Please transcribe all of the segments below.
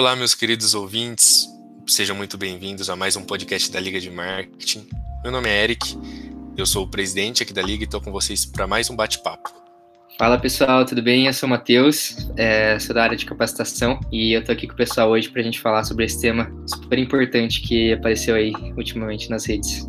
Olá, meus queridos ouvintes, sejam muito bem-vindos a mais um podcast da Liga de Marketing. Meu nome é Eric, eu sou o presidente aqui da Liga e estou com vocês para mais um bate-papo. Fala pessoal, tudo bem? Eu sou o Matheus, é, sou da área de capacitação e eu tô aqui com o pessoal hoje para a gente falar sobre esse tema super importante que apareceu aí ultimamente nas redes.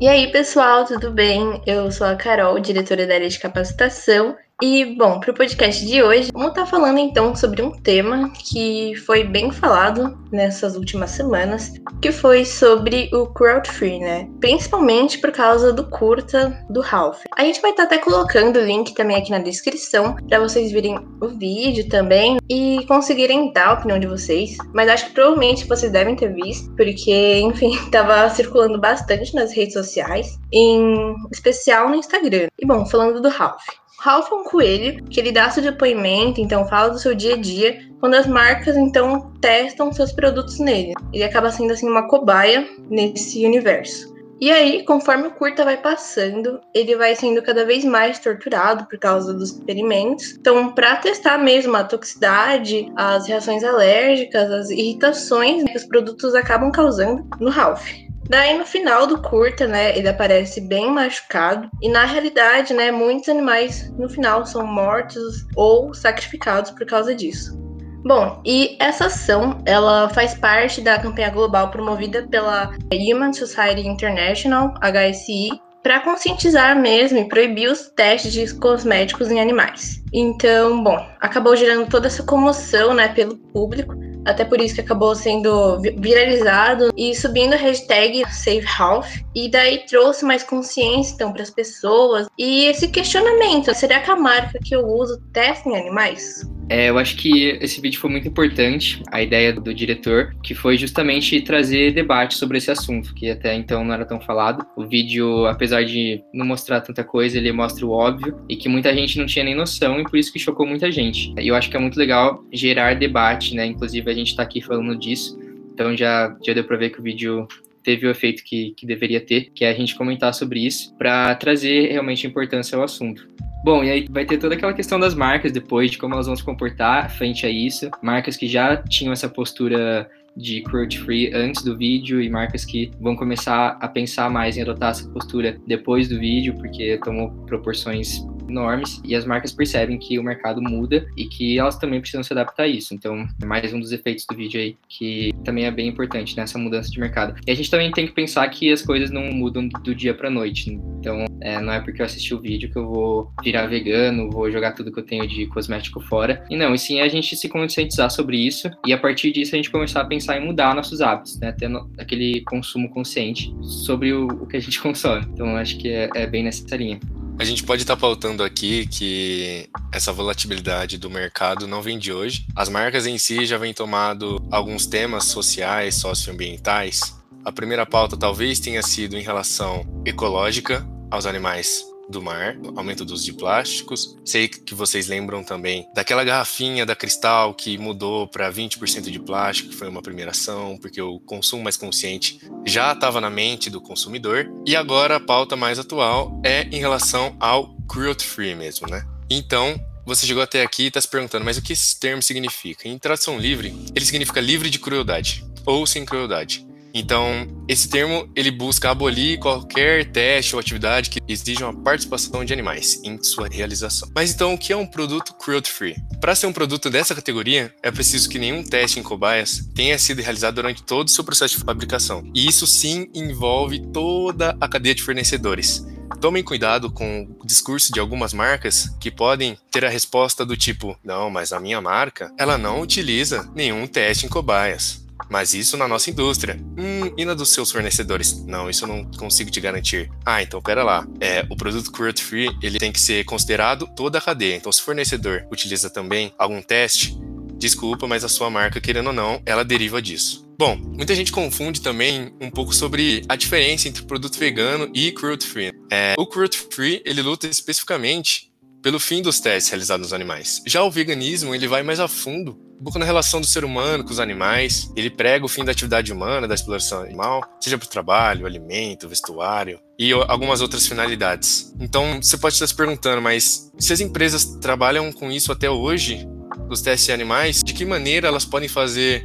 E aí pessoal, tudo bem? Eu sou a Carol, diretora da área de capacitação e, bom, para o podcast de hoje, vamos estar tá falando então sobre um tema que foi bem falado nessas últimas semanas, que foi sobre o cruelty free, né? Principalmente por causa do curta do Ralph. A gente vai estar tá até colocando o link também aqui na descrição para vocês virem o vídeo também e conseguirem dar a opinião de vocês. Mas acho que provavelmente vocês devem ter visto, porque, enfim, estava circulando bastante nas redes sociais, em especial no Instagram. E bom, falando do Ralph. Ralph coelho que ele dá seu depoimento, então fala do seu dia a dia, quando as marcas então testam seus produtos nele. Ele acaba sendo assim uma cobaia nesse universo. E aí, conforme o curta vai passando, ele vai sendo cada vez mais torturado por causa dos experimentos. Então, para testar mesmo a toxicidade, as reações alérgicas, as irritações que os produtos acabam causando no Ralph. Daí no final do curta, né, ele aparece bem machucado e na realidade, né, muitos animais no final são mortos ou sacrificados por causa disso. Bom, e essa ação, ela faz parte da campanha global promovida pela Human Society International, HSI, para conscientizar mesmo e proibir os testes de cosméticos em animais. Então, bom, acabou gerando toda essa comoção, né, pelo público, até por isso que acabou sendo viralizado e subindo a hashtag SaveHealth. E daí trouxe mais consciência então para as pessoas. E esse questionamento: será que a marca que eu uso testa em animais? É, eu acho que esse vídeo foi muito importante, a ideia do diretor, que foi justamente trazer debate sobre esse assunto, que até então não era tão falado. O vídeo, apesar de não mostrar tanta coisa, ele mostra o óbvio e que muita gente não tinha nem noção e por isso que chocou muita gente. E eu acho que é muito legal gerar debate, né? Inclusive a gente está aqui falando disso, então já, já deu para ver que o vídeo teve o efeito que, que deveria ter, que é a gente comentar sobre isso, para trazer realmente importância ao assunto. Bom, e aí vai ter toda aquela questão das marcas depois, de como elas vão se comportar frente a isso. Marcas que já tinham essa postura de cruelty free antes do vídeo e marcas que vão começar a pensar mais em adotar essa postura depois do vídeo, porque tomou proporções enormes e as marcas percebem que o mercado muda e que elas também precisam se adaptar a isso. Então, é mais um dos efeitos do vídeo aí que também é bem importante nessa mudança de mercado. E a gente também tem que pensar que as coisas não mudam do dia para noite. Então, é, não é porque eu assisti o vídeo que eu vou virar vegano, vou jogar tudo que eu tenho de cosmético fora. E não, e sim a gente se conscientizar sobre isso e a partir disso a gente começar a pensar em mudar nossos hábitos, né? Tendo aquele consumo consciente sobre o, o que a gente consome. Então, acho que é, é bem nessa linha. A gente pode estar tá pautando aqui que essa volatilidade do mercado não vem de hoje. As marcas em si já vêm tomando alguns temas sociais, socioambientais. A primeira pauta talvez tenha sido em relação ecológica aos animais do mar, aumento do uso de plásticos. Sei que vocês lembram também daquela garrafinha da Cristal que mudou para 20% de plástico, que foi uma primeira ação, porque o consumo mais consciente já estava na mente do consumidor. E agora a pauta mais atual é em relação ao cruelty free mesmo, né? Então, você chegou até aqui e está se perguntando, mas o que esse termo significa? Em tradução livre, ele significa livre de crueldade ou sem crueldade. Então, esse termo ele busca abolir qualquer teste ou atividade que exija uma participação de animais em sua realização. Mas então, o que é um produto cruelty free? Para ser um produto dessa categoria, é preciso que nenhum teste em cobaias tenha sido realizado durante todo o seu processo de fabricação. E isso sim envolve toda a cadeia de fornecedores. Tomem cuidado com o discurso de algumas marcas que podem ter a resposta do tipo: não, mas a minha marca, ela não utiliza nenhum teste em cobaias. Mas isso na nossa indústria. Hum, e na dos seus fornecedores? Não, isso eu não consigo te garantir. Ah, então pera lá. É, o produto cruelty free, ele tem que ser considerado toda a cadeia. Então, se o fornecedor utiliza também algum teste, desculpa, mas a sua marca, querendo ou não, ela deriva disso. Bom, muita gente confunde também um pouco sobre a diferença entre produto vegano e cruelty free. É, o cruelty free, ele luta especificamente pelo fim dos testes realizados nos animais. Já o veganismo, ele vai mais a fundo pouco na relação do ser humano com os animais. Ele prega o fim da atividade humana, da exploração animal, seja para o trabalho, alimento, vestuário e algumas outras finalidades. Então, você pode estar se perguntando, mas se as empresas trabalham com isso até hoje, dos testes animais, de que maneira elas podem fazer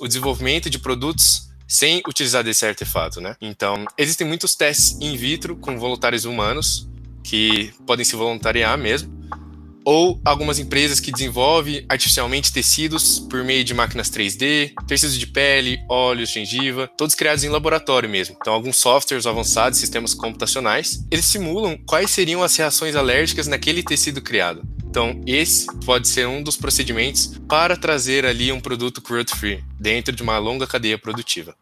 o desenvolvimento de produtos sem utilizar desse artefato, né? Então, existem muitos testes in vitro com voluntários humanos que podem se voluntariar mesmo, ou algumas empresas que desenvolvem artificialmente tecidos por meio de máquinas 3D, tecidos de pele, óleos, gengiva, todos criados em laboratório mesmo. Então, alguns softwares avançados, sistemas computacionais, eles simulam quais seriam as reações alérgicas naquele tecido criado. Então, esse pode ser um dos procedimentos para trazer ali um produto cruelty-free dentro de uma longa cadeia produtiva.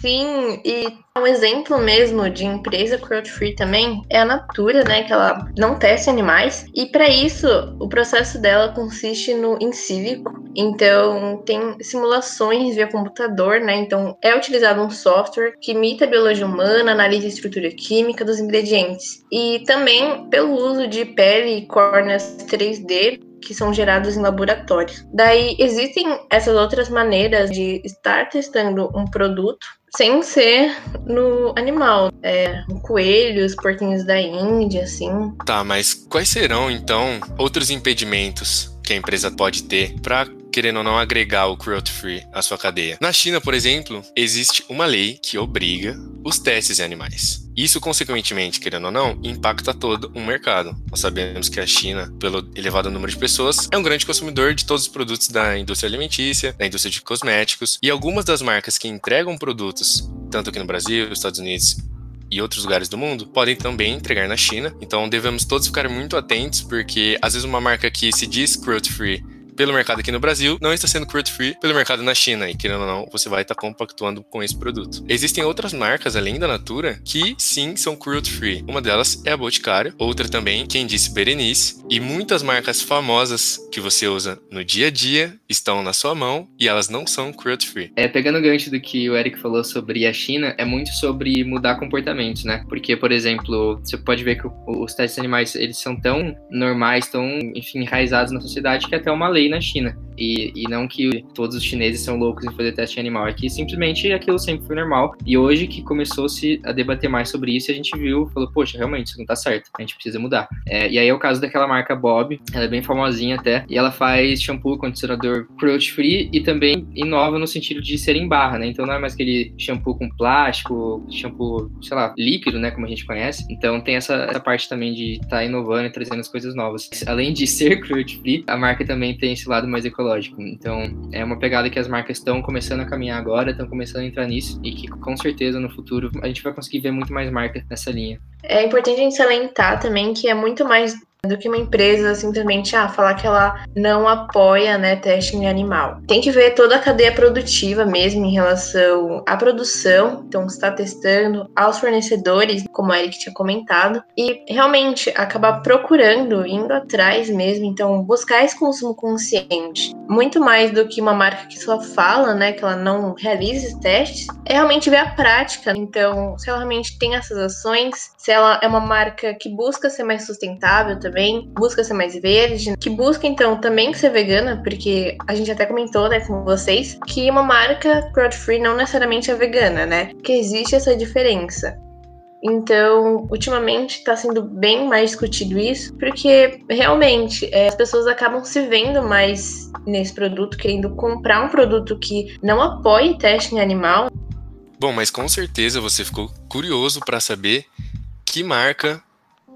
Sim, e um exemplo mesmo de empresa cruelty free também é a Natura, né, que ela não testa animais, e para isso o processo dela consiste no in cívico. Então, tem simulações via computador, né? Então, é utilizado um software que imita a biologia humana, analisa a estrutura química dos ingredientes. E também pelo uso de pele e córneas 3D que são gerados em laboratórios. Daí existem essas outras maneiras de estar testando um produto sem ser no animal. É, coelhos, porquinhos da Índia, assim. Tá, mas quais serão então outros impedimentos que a empresa pode ter para querendo ou não agregar o cruelty free à sua cadeia. Na China, por exemplo, existe uma lei que obriga os testes em animais. Isso, consequentemente, querendo ou não, impacta todo o mercado. Nós sabemos que a China, pelo elevado número de pessoas, é um grande consumidor de todos os produtos da indústria alimentícia, da indústria de cosméticos, e algumas das marcas que entregam produtos, tanto aqui no Brasil, Estados Unidos e outros lugares do mundo podem também entregar na China. Então devemos todos ficar muito atentos, porque às vezes uma marca que se diz cruelty free pelo mercado aqui no Brasil, não está sendo cruelty free pelo mercado na China. E querendo ou não, você vai estar compactuando com esse produto. Existem outras marcas além da Natura que sim são cruelty free. Uma delas é a Boticário, outra também, quem disse Berenice, e muitas marcas famosas que você usa no dia a dia estão na sua mão e elas não são cruelty free. É, pegando o gancho do que o Eric falou sobre a China, é muito sobre mudar comportamentos, né? Porque, por exemplo, você pode ver que os testes animais, eles são tão normais, tão, enfim, enraizados na sociedade que é até uma lei na China. E, e não que todos os chineses são loucos em fazer teste animal, é que simplesmente aquilo sempre foi normal. E hoje que começou-se a debater mais sobre isso, a gente viu, falou, poxa, realmente, isso não tá certo, a gente precisa mudar. É, e aí é o caso daquela marca Bob, ela é bem famosinha até, e ela faz shampoo, condicionador cruelty free e também inova no sentido de ser em barra, né? Então não é mais aquele shampoo com plástico, shampoo, sei lá, líquido, né, como a gente conhece. Então tem essa, essa parte também de estar tá inovando e trazendo as coisas novas. Além de ser cruelty free, a marca também tem esse lado mais ecológico. Então, é uma pegada que as marcas estão começando a caminhar agora, estão começando a entrar nisso e que com certeza no futuro a gente vai conseguir ver muito mais marcas nessa linha. É importante a gente salientar também que é muito mais do que uma empresa simplesmente ah, falar que ela não apoia né, teste em animal. Tem que ver toda a cadeia produtiva mesmo em relação à produção, então está testando, aos fornecedores, como a Eric tinha comentado, e realmente acabar procurando, indo atrás mesmo, então buscar esse consumo consciente. Muito mais do que uma marca que só fala, né, que ela não realiza esses testes, é realmente ver a prática. Então, se ela realmente tem essas ações, se ela é uma marca que busca ser mais sustentável também, busca ser mais verde, que busca então também ser vegana, porque a gente até comentou, né, com vocês, que uma marca cruelty free não necessariamente é vegana, né? Que existe essa diferença. Então, ultimamente está sendo bem mais discutido isso, porque realmente é, as pessoas acabam se vendo mais nesse produto, querendo comprar um produto que não apoie teste em animal. Bom, mas com certeza você ficou curioso para saber que marca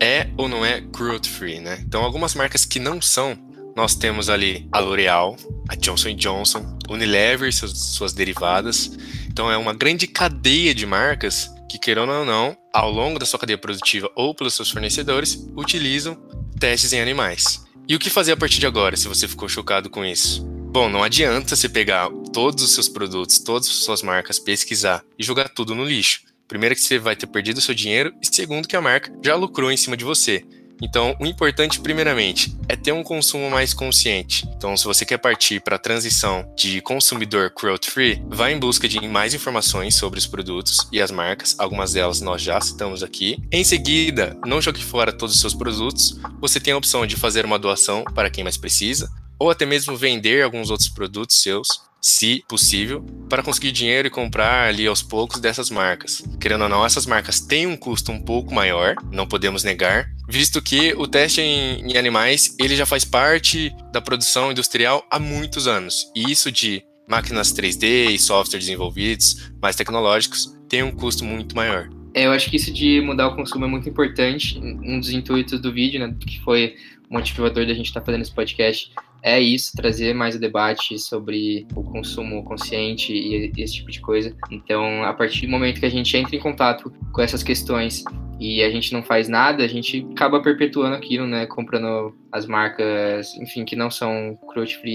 é ou não é cruelty free, né? Então, algumas marcas que não são, nós temos ali a L'Oreal, a Johnson Johnson, Unilever, suas, suas derivadas. Então, é uma grande cadeia de marcas que, queiram ou não, ao longo da sua cadeia produtiva ou pelos seus fornecedores, utilizam testes em animais. E o que fazer a partir de agora, se você ficou chocado com isso? Bom, não adianta você pegar todos os seus produtos, todas as suas marcas, pesquisar e jogar tudo no lixo. Primeiro que você vai ter perdido o seu dinheiro e segundo que a marca já lucrou em cima de você. Então, o importante, primeiramente, é ter um consumo mais consciente. Então, se você quer partir para a transição de consumidor cruelty-free, vá em busca de mais informações sobre os produtos e as marcas. Algumas delas nós já citamos aqui. Em seguida, não jogue fora todos os seus produtos. Você tem a opção de fazer uma doação para quem mais precisa, ou até mesmo vender alguns outros produtos seus se possível, para conseguir dinheiro e comprar ali aos poucos dessas marcas. Querendo ou não, essas marcas têm um custo um pouco maior, não podemos negar, visto que o teste em, em, animais ele já faz parte da produção industrial há muitos anos. E isso de máquinas 3D e softwares desenvolvidos, mais tecnológicos, tem um custo muito maior. É, eu acho que isso de mudar o consumo é muito importante. Um dos intuitos do vídeo, né, que foi motivador da gente estar tá fazendo esse podcast, é isso, trazer mais o debate sobre o consumo consciente e esse tipo de coisa. Então, a partir do momento que a gente entra em contato com essas questões e a gente não faz nada, a gente acaba perpetuando aquilo, né? Comprando as marcas, enfim, que não são cruelty free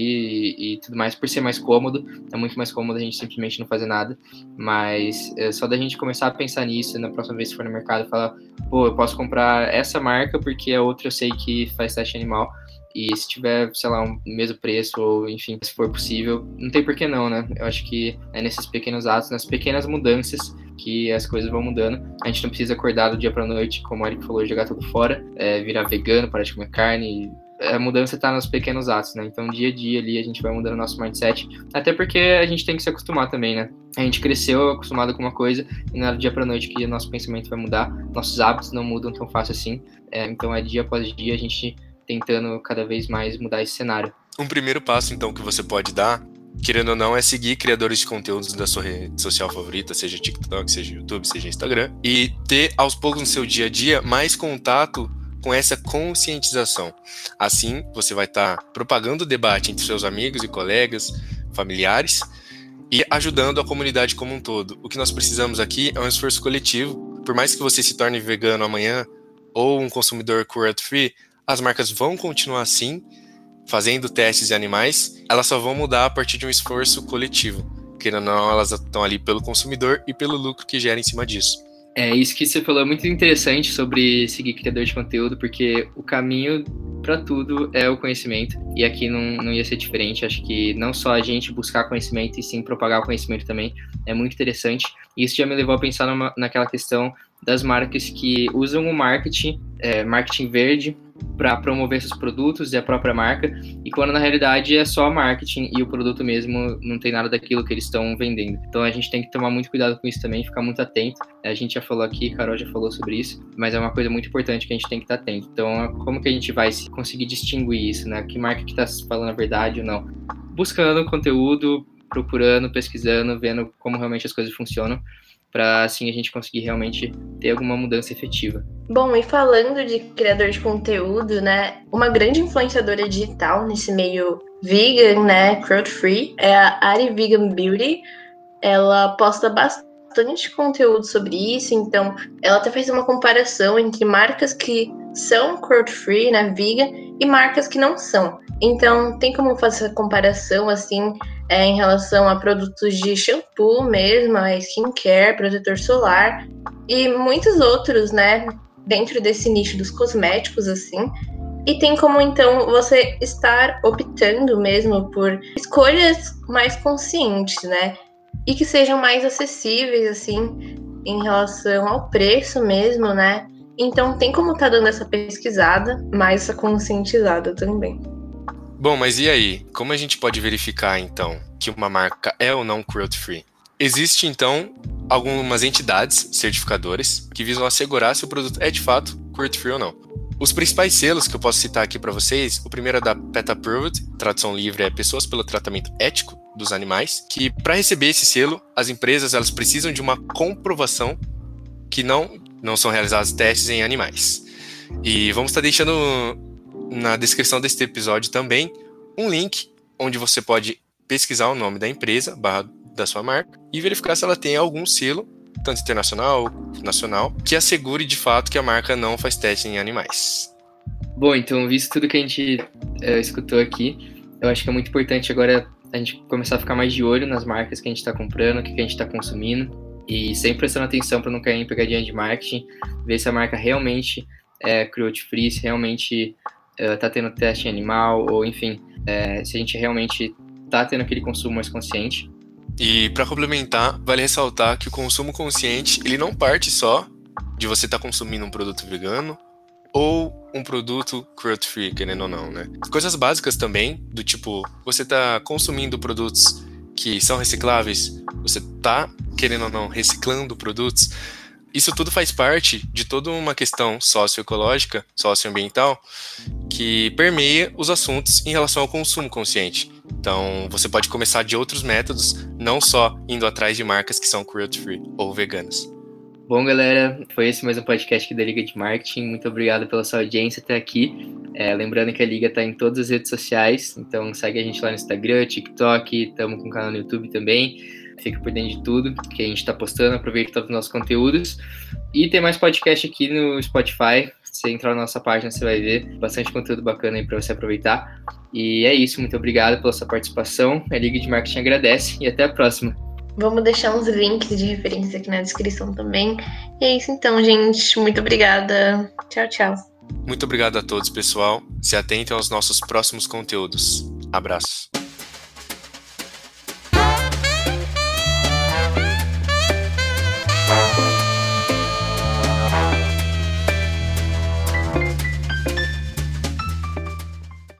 e, e, tudo mais, por ser mais cômodo. É muito mais cômodo a gente simplesmente não fazer nada. Mas é só da gente começar a pensar nisso na próxima vez que for no mercado, falar, pô, eu posso comprar essa marca porque a outra eu sei que faz teste animal. E se tiver, sei lá, um mesmo preço, ou enfim, se for possível, não tem por que não, né? Eu acho que é nesses pequenos atos, nas pequenas mudanças que as coisas vão mudando. A gente não precisa acordar do dia pra noite, como o Eric falou, jogar tudo fora, é, virar vegano, parar de comer carne. A mudança está nos pequenos atos, né? Então, dia a dia ali, a gente vai mudando o nosso mindset. Até porque a gente tem que se acostumar também, né? A gente cresceu acostumado com uma coisa e não é do dia pra noite que o nosso pensamento vai mudar. Nossos hábitos não mudam tão fácil assim. É, então, é dia após dia a gente tentando cada vez mais mudar esse cenário. Um primeiro passo, então, que você pode dar, querendo ou não, é seguir criadores de conteúdos da sua rede social favorita, seja TikTok, seja YouTube, seja Instagram, e ter aos poucos no seu dia a dia mais contato com essa conscientização. Assim, você vai estar tá propagando o debate entre seus amigos e colegas, familiares, e ajudando a comunidade como um todo. O que nós precisamos aqui é um esforço coletivo. Por mais que você se torne vegano amanhã ou um consumidor cruelty free, as marcas vão continuar assim, fazendo testes em animais, elas só vão mudar a partir de um esforço coletivo. Querendo ou não, elas estão ali pelo consumidor e pelo lucro que gera em cima disso. É, isso que você falou é muito interessante sobre seguir criador de conteúdo, porque o caminho para tudo é o conhecimento, e aqui não, não ia ser diferente. Acho que não só a gente buscar conhecimento, e sim propagar o conhecimento também é muito interessante. E isso já me levou a pensar numa, naquela questão das marcas que usam o marketing, é, marketing verde, para promover seus produtos e a própria marca, e quando na realidade é só marketing e o produto mesmo não tem nada daquilo que eles estão vendendo. Então a gente tem que tomar muito cuidado com isso também, ficar muito atento. A gente já falou aqui, Carol já falou sobre isso, mas é uma coisa muito importante que a gente tem que estar atento. Então, como que a gente vai conseguir distinguir isso, né? Que marca que está falando a verdade ou não? Buscando conteúdo, procurando, pesquisando, vendo como realmente as coisas funcionam para assim a gente conseguir realmente ter alguma mudança efetiva. Bom, e falando de criador de conteúdo, né, uma grande influenciadora digital nesse meio vegan, né, cruelty free, é a Ari Vegan Beauty. Ela posta bastante conteúdo sobre isso, então ela até fez uma comparação entre marcas que são cruelty free, né, vegan, e marcas que não são. Então tem como fazer essa comparação assim é, em relação a produtos de shampoo mesmo, a skincare, protetor solar e muitos outros, né, dentro desse nicho dos cosméticos assim. E tem como então você estar optando mesmo por escolhas mais conscientes, né? E que sejam mais acessíveis assim em relação ao preço mesmo, né? Então tem como estar tá dando essa pesquisada, mais essa conscientizada também. Bom, mas e aí? Como a gente pode verificar então que uma marca é ou não cruelty free? Existe então algumas entidades certificadoras que visam assegurar se o produto é de fato cruelty free ou não. Os principais selos que eu posso citar aqui para vocês, o primeiro é da PETA Approved, tradução livre é Pessoas pelo Tratamento Ético dos Animais, que para receber esse selo, as empresas elas precisam de uma comprovação que não não são realizados testes em animais. E vamos estar deixando na descrição deste episódio também um link onde você pode pesquisar o nome da empresa, barra da sua marca, e verificar se ela tem algum selo, tanto internacional ou nacional, que assegure de fato que a marca não faz teste em animais. Bom, então, visto tudo que a gente uh, escutou aqui, eu acho que é muito importante agora a gente começar a ficar mais de olho nas marcas que a gente está comprando, o que, que a gente está consumindo, e sempre prestando atenção para não cair em pegadinha de marketing, ver se a marca realmente é cruelty free, se realmente está tendo teste animal, ou enfim, é, se a gente realmente está tendo aquele consumo mais consciente. E para complementar, vale ressaltar que o consumo consciente ele não parte só de você estar tá consumindo um produto vegano ou um produto cruelty free, querendo ou não, né? Coisas básicas também, do tipo, você está consumindo produtos que são recicláveis, você está querendo ou não, reciclando produtos, isso tudo faz parte de toda uma questão socioecológica, socioambiental, que permeia os assuntos em relação ao consumo consciente. Então, você pode começar de outros métodos, não só indo atrás de marcas que são cruelty free ou veganas. Bom, galera, foi esse mais um podcast da Liga de Marketing. Muito obrigado pela sua audiência até aqui. É, lembrando que a Liga está em todas as redes sociais, então segue a gente lá no Instagram, TikTok, estamos com o canal no YouTube também. Fica por dentro de tudo que a gente está postando, aproveita todos os nossos conteúdos. E tem mais podcast aqui no Spotify. Se você entrar na nossa página, você vai ver bastante conteúdo bacana aí para você aproveitar. E é isso, muito obrigado pela sua participação. A Liga de Marketing agradece e até a próxima. Vamos deixar uns links de referência aqui na descrição também. E é isso então, gente. Muito obrigada. Tchau, tchau. Muito obrigado a todos, pessoal. Se atentem aos nossos próximos conteúdos. Abraço.